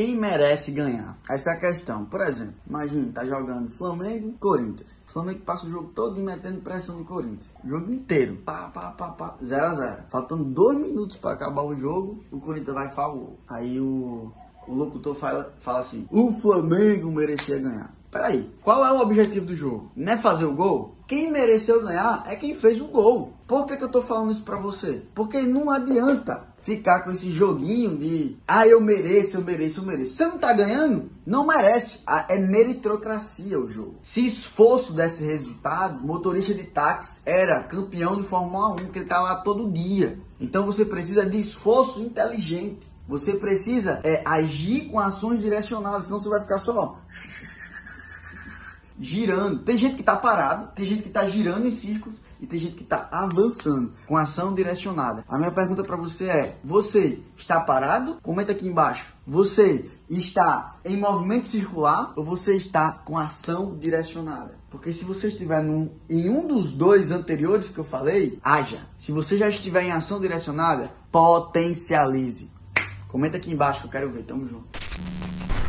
quem merece ganhar? Essa é a questão. Por exemplo, imagina, tá jogando Flamengo Corinthians. O Flamengo passa o jogo todo metendo pressão no Corinthians. O jogo inteiro. Pá, pá, pá, pá. 0 a 0 Faltando dois minutos para acabar o jogo, o Corinthians vai falou. Aí o, o locutor fala, fala assim: o Flamengo merecia ganhar. Peraí, qual é o objetivo do jogo? Não é fazer o gol? Quem mereceu ganhar é quem fez o gol. Por que, que eu tô falando isso pra você? Porque não adianta ficar com esse joguinho de ah, eu mereço, eu mereço, eu mereço. Você não tá ganhando? Não merece. É meritocracia o jogo. Se esforço desse resultado, motorista de táxi era campeão de Fórmula 1, que ele tá lá todo dia. Então você precisa de esforço inteligente. Você precisa é, agir com ações direcionadas, senão você vai ficar só girando. Tem gente que está parado, tem gente que está girando em círculos e tem gente que está avançando com ação direcionada. A minha pergunta para você é: você está parado? Comenta aqui embaixo. Você está em movimento circular ou você está com ação direcionada? Porque se você estiver num, em um dos dois anteriores que eu falei, haja. Se você já estiver em ação direcionada, potencialize. Comenta aqui embaixo eu quero ver. Tamo junto.